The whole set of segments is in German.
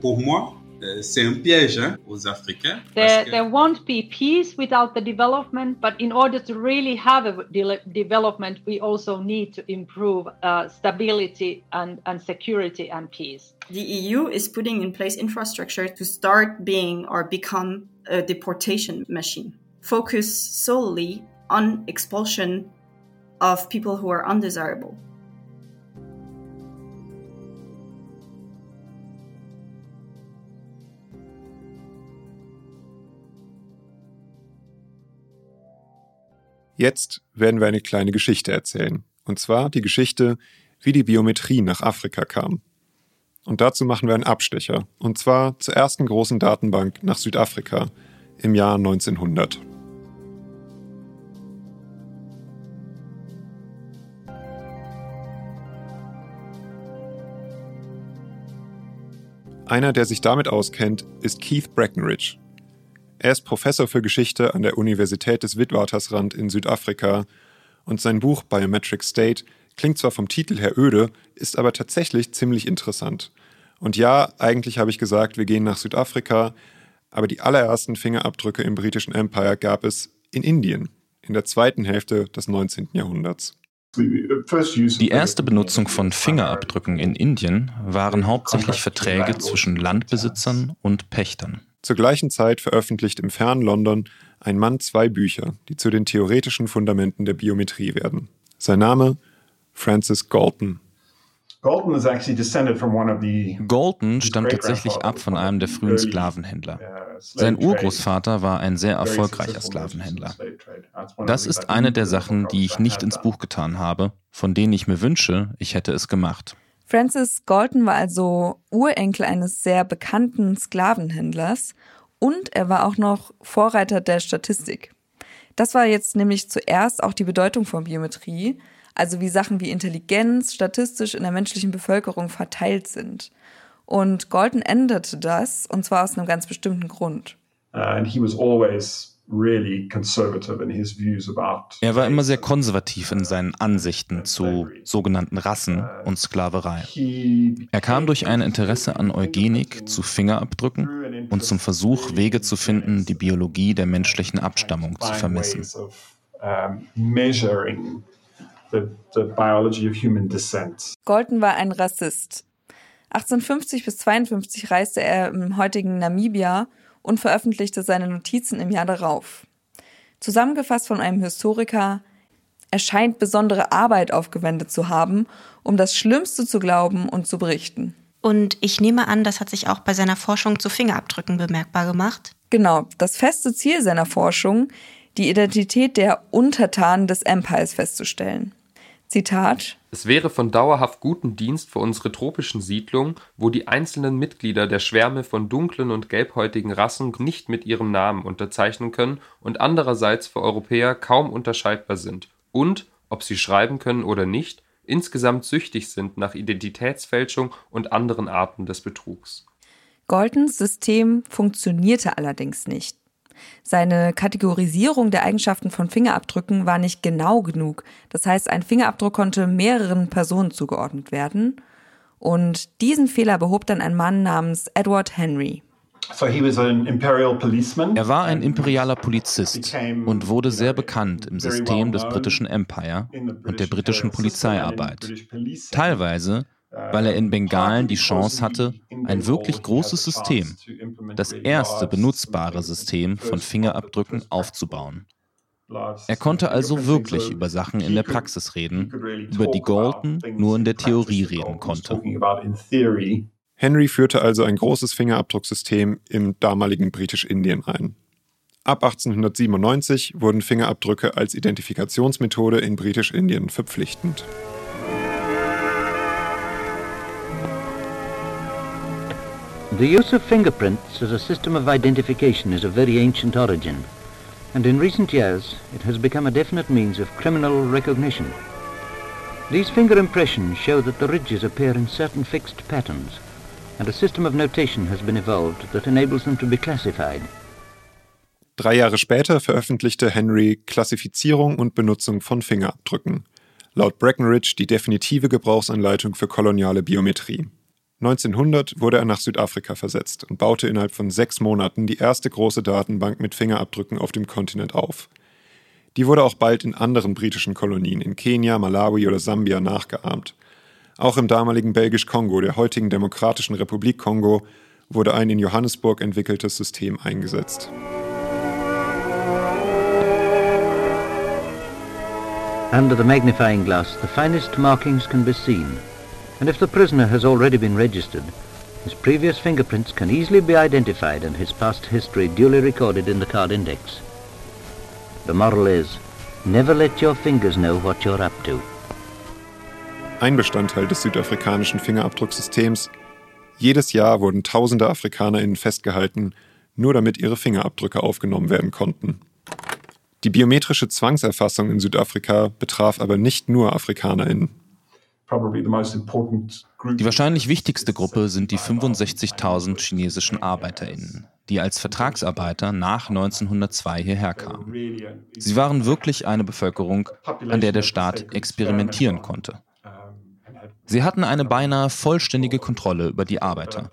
Pour moi, c'est un piège hein, aux Africains. There, there won't be peace without the development, but in order to really have a de development, we also need to improve uh, stability and, and security and peace. The EU is putting in place infrastructure to start being or become a deportation machine, focus solely on expulsion of people who are undesirable. Jetzt werden wir eine kleine Geschichte erzählen. Und zwar die Geschichte, wie die Biometrie nach Afrika kam. Und dazu machen wir einen Abstecher. Und zwar zur ersten großen Datenbank nach Südafrika im Jahr 1900. Einer, der sich damit auskennt, ist Keith Breckenridge. Er ist Professor für Geschichte an der Universität des Witwatersrand in Südafrika und sein Buch Biometric State klingt zwar vom Titel her öde, ist aber tatsächlich ziemlich interessant. Und ja, eigentlich habe ich gesagt, wir gehen nach Südafrika, aber die allerersten Fingerabdrücke im britischen Empire gab es in Indien in der zweiten Hälfte des 19. Jahrhunderts. Die erste Benutzung von Fingerabdrücken in Indien waren hauptsächlich Verträge zwischen Landbesitzern und Pächtern. Zur gleichen Zeit veröffentlicht im fernen London ein Mann zwei Bücher, die zu den theoretischen Fundamenten der Biometrie werden. Sein Name Francis Galton. Galton stammt tatsächlich ab von einem der frühen Sklavenhändler. Sein Urgroßvater war ein sehr erfolgreicher Sklavenhändler. Das ist eine der Sachen, die ich nicht ins Buch getan habe, von denen ich mir wünsche, ich hätte es gemacht. Francis Galton war also Urenkel eines sehr bekannten Sklavenhändlers und er war auch noch Vorreiter der Statistik. Das war jetzt nämlich zuerst auch die Bedeutung von Biometrie, also wie Sachen wie Intelligenz statistisch in der menschlichen Bevölkerung verteilt sind. Und Galton änderte das, und zwar aus einem ganz bestimmten Grund. Uh, and he was always er war immer sehr konservativ in seinen Ansichten zu sogenannten Rassen und Sklaverei. Er kam durch ein Interesse an Eugenik zu Fingerabdrücken und zum Versuch, Wege zu finden, die Biologie der menschlichen Abstammung zu vermessen. Galton war ein Rassist. 1850 bis 52 reiste er im heutigen Namibia und veröffentlichte seine Notizen im Jahr darauf. Zusammengefasst von einem Historiker, er scheint besondere Arbeit aufgewendet zu haben, um das Schlimmste zu glauben und zu berichten. Und ich nehme an, das hat sich auch bei seiner Forschung zu Fingerabdrücken bemerkbar gemacht. Genau, das feste Ziel seiner Forschung, die Identität der Untertanen des Empires festzustellen. Zitat Es wäre von dauerhaft gutem Dienst für unsere tropischen Siedlungen, wo die einzelnen Mitglieder der Schwärme von dunklen und gelbhäutigen Rassen nicht mit ihrem Namen unterzeichnen können und andererseits für Europäer kaum unterscheidbar sind und, ob sie schreiben können oder nicht, insgesamt süchtig sind nach Identitätsfälschung und anderen Arten des Betrugs. Goldens System funktionierte allerdings nicht. Seine Kategorisierung der Eigenschaften von Fingerabdrücken war nicht genau genug. Das heißt, ein Fingerabdruck konnte mehreren Personen zugeordnet werden. Und diesen Fehler behob dann ein Mann namens Edward Henry. Er war ein imperialer Polizist und wurde sehr bekannt im System des britischen Empire und der britischen Polizeiarbeit. Teilweise weil er in Bengalen die Chance hatte, ein wirklich großes System, das erste benutzbare System von Fingerabdrücken aufzubauen. Er konnte also wirklich über Sachen in der Praxis reden, über die Galton nur in der Theorie reden konnte. Henry führte also ein großes Fingerabdrucksystem im damaligen Britisch-Indien ein. Ab 1897 wurden Fingerabdrücke als Identifikationsmethode in Britisch-Indien verpflichtend. The use of fingerprints as a system of identification is of very ancient origin, and in recent years it has become a definite means of criminal recognition. These finger impressions show that the ridges appear in certain fixed patterns, and a system of notation has been evolved that enables them to be classified. Drei Jahre später veröffentlichte Henry Klassifizierung und Benutzung von Fingerabdrücken. Laut Breckenridge die definitive Gebrauchsanleitung für koloniale Biometrie. 1900 wurde er nach Südafrika versetzt und baute innerhalb von sechs Monaten die erste große Datenbank mit Fingerabdrücken auf dem Kontinent auf. Die wurde auch bald in anderen britischen Kolonien in Kenia, Malawi oder Sambia nachgeahmt. Auch im damaligen Belgisch-Kongo, der heutigen Demokratischen Republik Kongo, wurde ein in Johannesburg entwickeltes System eingesetzt. Under the magnifying glass, the finest markings can be seen. And if the prisoner has already been registered, his previous fingerprints can easily be identified and his past history duly recorded in the card index. The moral is, never let your fingers know what you're up to. Ein Bestandteil des südafrikanischen Fingerabdrucksystems. Jedes Jahr wurden tausende AfrikanerInnen festgehalten, nur damit ihre Fingerabdrücke aufgenommen werden konnten. Die biometrische Zwangserfassung in Südafrika betraf aber nicht nur AfrikanerInnen. Die wahrscheinlich wichtigste Gruppe sind die 65.000 chinesischen ArbeiterInnen, die als Vertragsarbeiter nach 1902 hierher kamen. Sie waren wirklich eine Bevölkerung, an der der Staat experimentieren konnte. Sie hatten eine beinahe vollständige Kontrolle über die Arbeiter.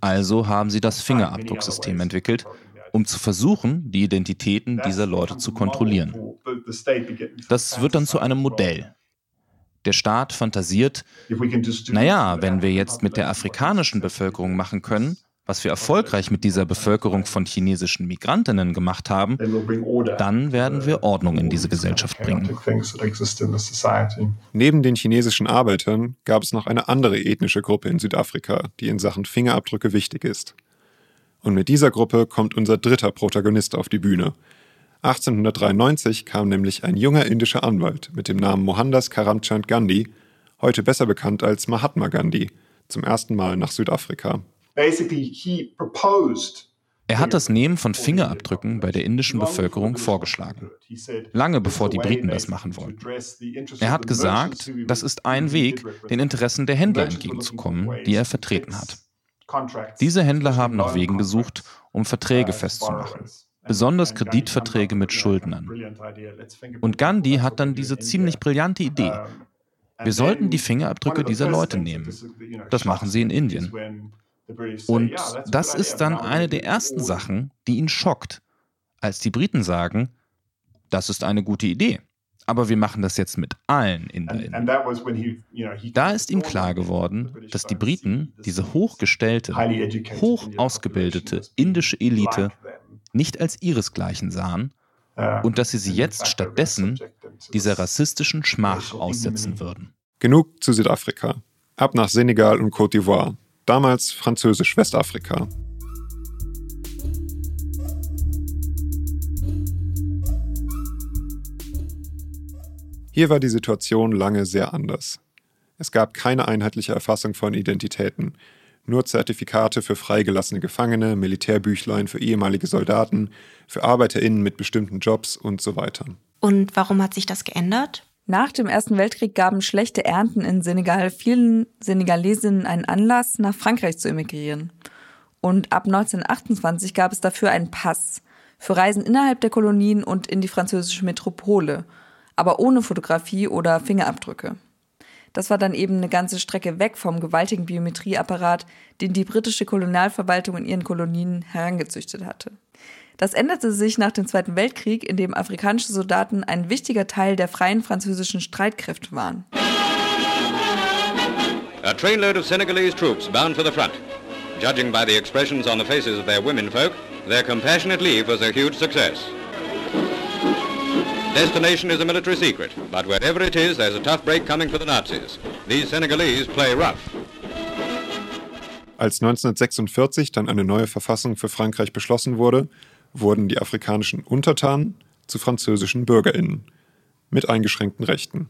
Also haben sie das Fingerabdrucksystem entwickelt, um zu versuchen, die Identitäten dieser Leute zu kontrollieren. Das wird dann zu einem Modell. Der Staat fantasiert, naja, wenn wir jetzt mit der afrikanischen Bevölkerung machen können, was wir erfolgreich mit dieser Bevölkerung von chinesischen Migrantinnen gemacht haben, dann werden wir Ordnung in diese Gesellschaft bringen. Neben den chinesischen Arbeitern gab es noch eine andere ethnische Gruppe in Südafrika, die in Sachen Fingerabdrücke wichtig ist. Und mit dieser Gruppe kommt unser dritter Protagonist auf die Bühne. 1893 kam nämlich ein junger indischer Anwalt mit dem Namen Mohandas Karamchand Gandhi, heute besser bekannt als Mahatma Gandhi, zum ersten Mal nach Südafrika. Er hat das Nehmen von Fingerabdrücken bei der indischen Bevölkerung vorgeschlagen, lange bevor die Briten das machen wollten. Er hat gesagt, das ist ein Weg, den Interessen der Händler entgegenzukommen, die er vertreten hat. Diese Händler haben nach Wegen gesucht, um Verträge festzumachen, besonders Kreditverträge mit Schuldnern. Und Gandhi hat dann diese ziemlich brillante Idee. Wir sollten die Fingerabdrücke dieser Leute nehmen. Das machen sie in Indien. Und das ist dann eine der ersten Sachen, die ihn schockt, als die Briten sagen, das ist eine gute Idee aber wir machen das jetzt mit allen InderInnen. Da ist ihm klar geworden, dass die Briten diese hochgestellte, hoch ausgebildete indische Elite nicht als ihresgleichen sahen und dass sie sie jetzt stattdessen dieser rassistischen Schmach aussetzen würden. Genug zu Südafrika. Ab nach Senegal und Côte d'Ivoire, damals französisch Westafrika. Hier war die Situation lange sehr anders. Es gab keine einheitliche Erfassung von Identitäten, nur Zertifikate für freigelassene Gefangene, Militärbüchlein für ehemalige Soldaten, für Arbeiterinnen mit bestimmten Jobs und so weiter. Und warum hat sich das geändert? Nach dem Ersten Weltkrieg gaben schlechte Ernten in Senegal vielen Senegalesinnen einen Anlass, nach Frankreich zu emigrieren. Und ab 1928 gab es dafür einen Pass für Reisen innerhalb der Kolonien und in die französische Metropole – aber ohne Fotografie oder Fingerabdrücke. Das war dann eben eine ganze Strecke weg vom gewaltigen Biometrieapparat, den die britische Kolonialverwaltung in ihren Kolonien herangezüchtet hatte. Das änderte sich nach dem Zweiten Weltkrieg, in dem afrikanische Soldaten ein wichtiger Teil der freien französischen Streitkräfte waren. A trainload of Senegalese troops bound for the front. Judging by the expressions on the faces of their womenfolk, their compassionate leave was a huge success. Destination is a military secret, but wherever it is, there's a tough break coming for the Nazis. These Senegalese play rough. Als 1946 dann eine neue Verfassung für Frankreich beschlossen wurde, wurden die afrikanischen Untertanen zu französischen Bürgerinnen mit eingeschränkten Rechten.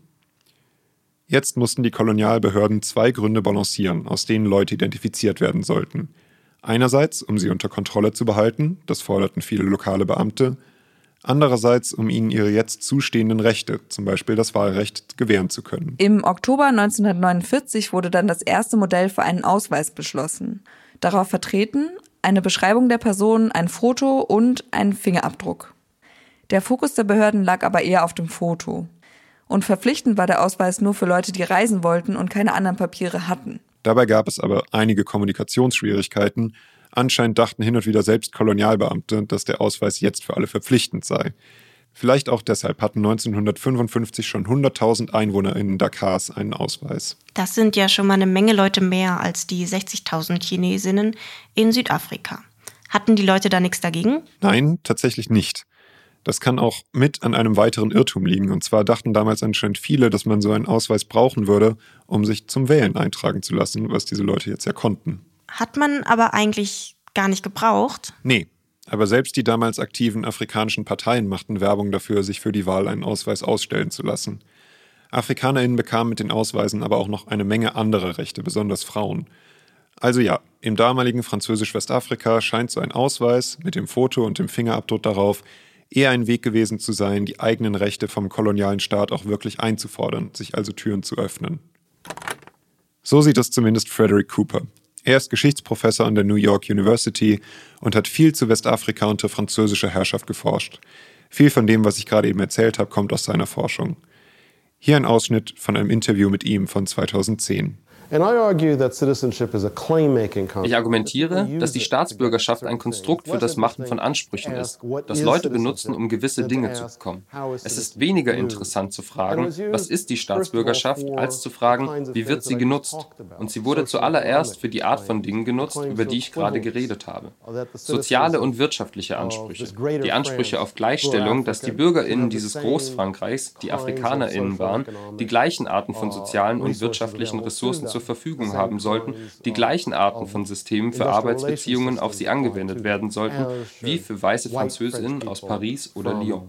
Jetzt mussten die Kolonialbehörden zwei Gründe balancieren, aus denen Leute identifiziert werden sollten. Einerseits, um sie unter Kontrolle zu behalten, das forderten viele lokale Beamte, andererseits, um ihnen ihre jetzt zustehenden Rechte, zum Beispiel das Wahlrecht, gewähren zu können. Im Oktober 1949 wurde dann das erste Modell für einen Ausweis beschlossen. Darauf vertreten eine Beschreibung der Person, ein Foto und ein Fingerabdruck. Der Fokus der Behörden lag aber eher auf dem Foto. Und verpflichtend war der Ausweis nur für Leute, die reisen wollten und keine anderen Papiere hatten. Dabei gab es aber einige Kommunikationsschwierigkeiten. Anscheinend dachten hin und wieder selbst Kolonialbeamte, dass der Ausweis jetzt für alle verpflichtend sei. Vielleicht auch deshalb hatten 1955 schon 100.000 EinwohnerInnen Dakars einen Ausweis. Das sind ja schon mal eine Menge Leute mehr als die 60.000 Chinesinnen in Südafrika. Hatten die Leute da nichts dagegen? Nein, tatsächlich nicht. Das kann auch mit an einem weiteren Irrtum liegen. Und zwar dachten damals anscheinend viele, dass man so einen Ausweis brauchen würde, um sich zum Wählen eintragen zu lassen, was diese Leute jetzt ja konnten. Hat man aber eigentlich gar nicht gebraucht? Nee. Aber selbst die damals aktiven afrikanischen Parteien machten Werbung dafür, sich für die Wahl einen Ausweis ausstellen zu lassen. AfrikanerInnen bekamen mit den Ausweisen aber auch noch eine Menge anderer Rechte, besonders Frauen. Also ja, im damaligen Französisch-Westafrika scheint so ein Ausweis mit dem Foto und dem Fingerabdruck darauf eher ein Weg gewesen zu sein, die eigenen Rechte vom kolonialen Staat auch wirklich einzufordern, sich also Türen zu öffnen. So sieht es zumindest Frederick Cooper. Er ist Geschichtsprofessor an der New York University und hat viel zu Westafrika unter französischer Herrschaft geforscht. Viel von dem, was ich gerade eben erzählt habe, kommt aus seiner Forschung. Hier ein Ausschnitt von einem Interview mit ihm von 2010. Ich argumentiere, dass die Staatsbürgerschaft ein Konstrukt für das Machen von Ansprüchen ist, das Leute benutzen, um gewisse Dinge zu bekommen. Es ist weniger interessant zu fragen, was ist die Staatsbürgerschaft, als zu fragen, wie wird sie genutzt. Und sie wurde zuallererst für die Art von Dingen genutzt, über die ich gerade geredet habe. Soziale und wirtschaftliche Ansprüche. Die Ansprüche auf Gleichstellung, dass die Bürgerinnen dieses Großfrankreichs, die Afrikanerinnen waren, die gleichen Arten von sozialen und wirtschaftlichen Ressourcen zur Verfügung haben sollten, die gleichen Arten von Systemen für Arbeitsbeziehungen auf sie angewendet werden sollten, wie für weiße Französinnen aus Paris oder Lyon.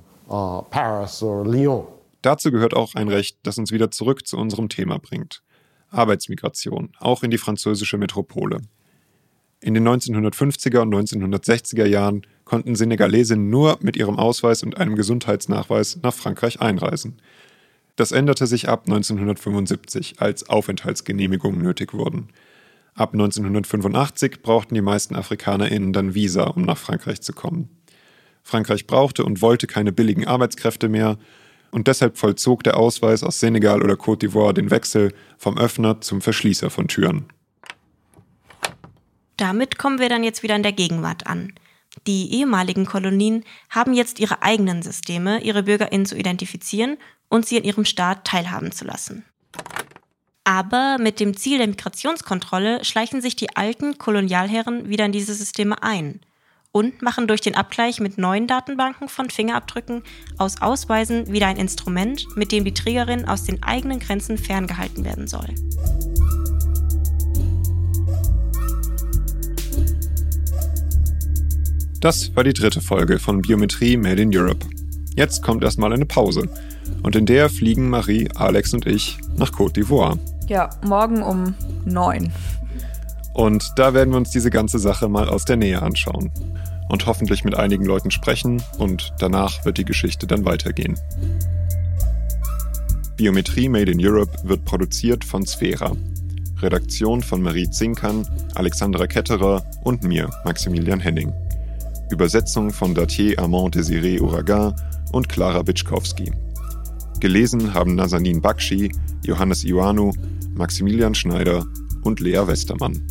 Dazu gehört auch ein Recht, das uns wieder zurück zu unserem Thema bringt. Arbeitsmigration, auch in die französische Metropole. In den 1950er und 1960er Jahren konnten Senegalesinnen nur mit ihrem Ausweis und einem Gesundheitsnachweis nach Frankreich einreisen. Das änderte sich ab 1975, als Aufenthaltsgenehmigungen nötig wurden. Ab 1985 brauchten die meisten AfrikanerInnen dann Visa, um nach Frankreich zu kommen. Frankreich brauchte und wollte keine billigen Arbeitskräfte mehr und deshalb vollzog der Ausweis aus Senegal oder Côte d'Ivoire den Wechsel vom Öffner zum Verschließer von Türen. Damit kommen wir dann jetzt wieder in der Gegenwart an. Die ehemaligen Kolonien haben jetzt ihre eigenen Systeme, ihre BürgerInnen zu identifizieren und sie in ihrem Staat teilhaben zu lassen. Aber mit dem Ziel der Migrationskontrolle schleichen sich die alten Kolonialherren wieder in diese Systeme ein und machen durch den Abgleich mit neuen Datenbanken von Fingerabdrücken aus Ausweisen wieder ein Instrument, mit dem die Trägerin aus den eigenen Grenzen ferngehalten werden soll. Das war die dritte Folge von Biometrie Made in Europe. Jetzt kommt erstmal eine Pause. Und in der fliegen Marie, Alex und ich nach Côte d'Ivoire. Ja, morgen um neun. Und da werden wir uns diese ganze Sache mal aus der Nähe anschauen. Und hoffentlich mit einigen Leuten sprechen und danach wird die Geschichte dann weitergehen. Biometrie Made in Europe wird produziert von Sphera. Redaktion von Marie Zinkern, Alexandra Ketterer und mir, Maximilian Henning. Übersetzung von Datier Armand Désiré Ouragan und Clara Bitschkowski. Gelesen haben Nazanin Bakshi, Johannes Ioanu, Maximilian Schneider und Lea Westermann.